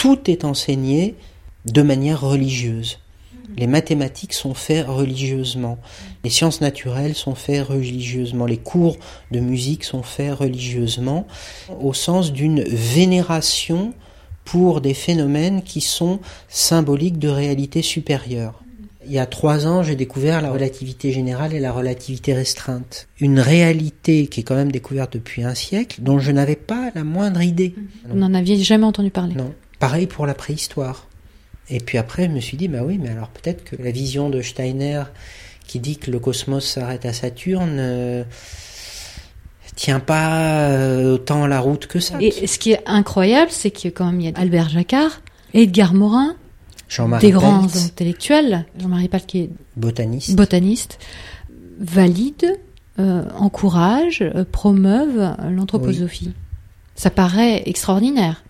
tout est enseigné de manière religieuse. Les mathématiques sont faits religieusement. Les sciences naturelles sont faits religieusement. Les cours de musique sont faits religieusement au sens d'une vénération pour des phénomènes qui sont symboliques de réalité supérieure. Il y a trois ans, j'ai découvert la relativité générale et la relativité restreinte. Une réalité qui est quand même découverte depuis un siècle, dont je n'avais pas la moindre idée. Vous n'en aviez jamais entendu parler Non. Pareil pour la préhistoire. Et puis après, je me suis dit, bah oui, mais alors peut-être que la vision de Steiner qui dit que le cosmos s'arrête à Saturne euh, tient pas euh, autant la route que ça. Et ce qui est incroyable, c'est que quand même il y a Albert Jacquard, Edgar Morin, Jean-Marie des grands intellectuels, Jean-Marie Palt qui est botaniste. botaniste, valide, euh, encourage, euh, promeuvent l'anthroposophie. Ça paraît extraordinaire.